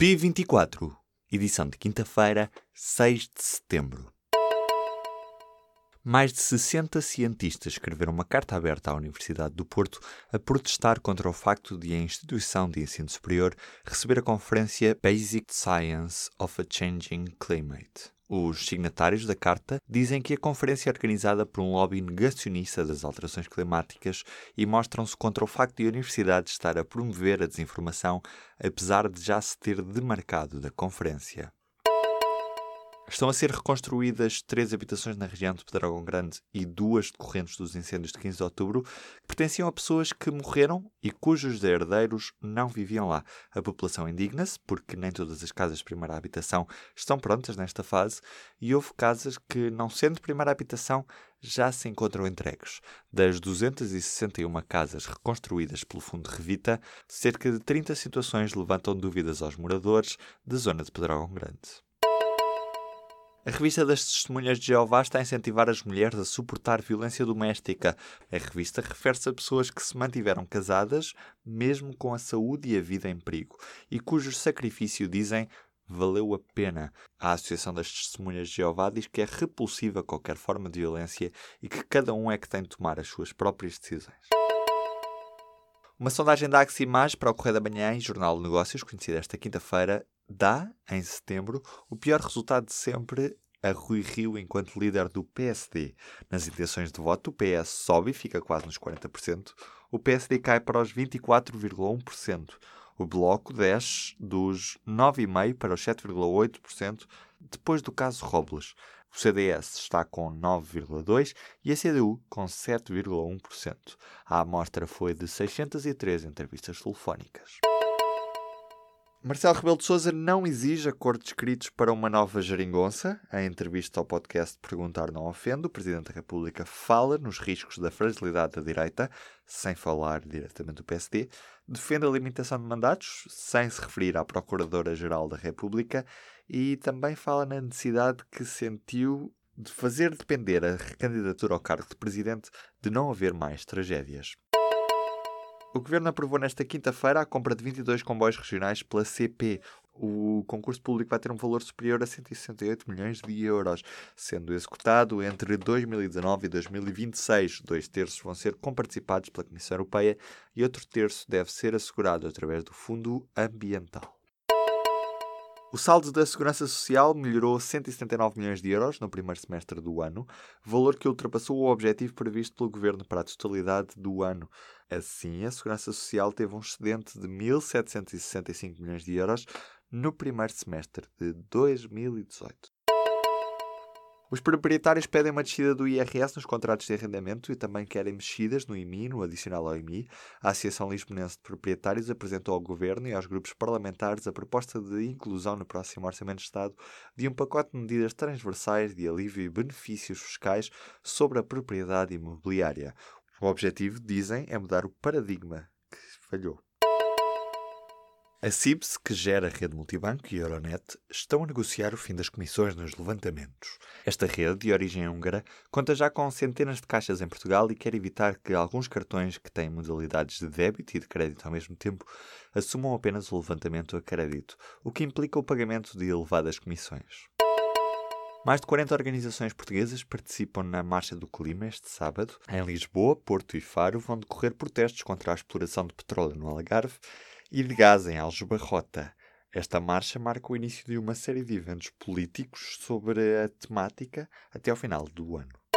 P24, edição de quinta-feira, 6 de setembro. Mais de 60 cientistas escreveram uma carta aberta à Universidade do Porto a protestar contra o facto de a instituição de ensino superior receber a conferência Basic Science of a Changing Climate. Os signatários da carta dizem que a conferência é organizada por um lobby negacionista das alterações climáticas e mostram-se contra o facto de a universidade estar a promover a desinformação, apesar de já se ter demarcado da conferência. Estão a ser reconstruídas três habitações na região de Pedrógão Grande e duas decorrentes dos incêndios de 15 de outubro, que pertenciam a pessoas que morreram e cujos herdeiros não viviam lá. A população indigna-se, porque nem todas as casas de primeira habitação estão prontas nesta fase, e houve casas que, não sendo primeira habitação, já se encontram entregues. Das 261 casas reconstruídas pelo Fundo Revita, cerca de 30 situações levantam dúvidas aos moradores da zona de Pedrógão Grande. A revista das Testemunhas de Jeová está a incentivar as mulheres a suportar violência doméstica. A revista refere-se a pessoas que se mantiveram casadas, mesmo com a saúde e a vida em perigo, e cujo sacrifício, dizem, valeu a pena. A Associação das Testemunhas de Jeová diz que é repulsiva qualquer forma de violência e que cada um é que tem de tomar as suas próprias decisões. Uma sondagem da Aximage para o Correio da Manhã e Jornal de Negócios, conhecida esta quinta-feira, dá, em setembro, o pior resultado de sempre a Rui Rio enquanto líder do PSD. Nas intenções de voto, o PS sobe e fica quase nos 40%, o PSD cai para os 24,1%, o Bloco desce dos 9,5% para os 7,8%, depois do caso Robles. O CDS está com 9,2% e a CDU com 7,1%. A amostra foi de 603 entrevistas telefónicas. Marcelo Rebelo de Sousa não exige acordos escritos para uma nova geringonça. Em entrevista ao podcast Perguntar Não Ofende, o Presidente da República fala nos riscos da fragilidade da direita, sem falar diretamente do PSD, defende a limitação de mandatos, sem se referir à Procuradora-Geral da República, e também fala na necessidade que sentiu de fazer depender a recandidatura ao cargo de Presidente de não haver mais tragédias. O Governo aprovou nesta quinta-feira a compra de 22 comboios regionais pela CP. O concurso público vai ter um valor superior a 168 milhões de euros, sendo executado entre 2019 e 2026. Dois terços vão ser comparticipados pela Comissão Europeia e outro terço deve ser assegurado através do Fundo Ambiental. O saldo da Segurança Social melhorou 179 milhões de euros no primeiro semestre do ano, valor que ultrapassou o objetivo previsto pelo Governo para a totalidade do ano. Assim, a Segurança Social teve um excedente de 1.765 milhões de euros no primeiro semestre de 2018. Os proprietários pedem uma descida do IRS nos contratos de arrendamento e também querem mexidas no IMI, no adicional ao IMI. A Associação Lisbonense de Proprietários apresentou ao Governo e aos grupos parlamentares a proposta de inclusão no próximo Orçamento de Estado de um pacote de medidas transversais de alívio e benefícios fiscais sobre a propriedade imobiliária. O objetivo, dizem, é mudar o paradigma que falhou. A CIBS, que gera a rede multibanco, e a Euronet estão a negociar o fim das comissões nos levantamentos. Esta rede, de origem húngara, conta já com centenas de caixas em Portugal e quer evitar que alguns cartões que têm modalidades de débito e de crédito ao mesmo tempo assumam apenas o levantamento a crédito, o que implica o pagamento de elevadas comissões. Mais de 40 organizações portuguesas participam na Marcha do Clima este sábado. Em Lisboa, Porto e Faro vão decorrer protestos contra a exploração de petróleo no Algarve e de gás em Aljubarrota. Esta marcha marca o início de uma série de eventos políticos sobre a temática até ao final do ano.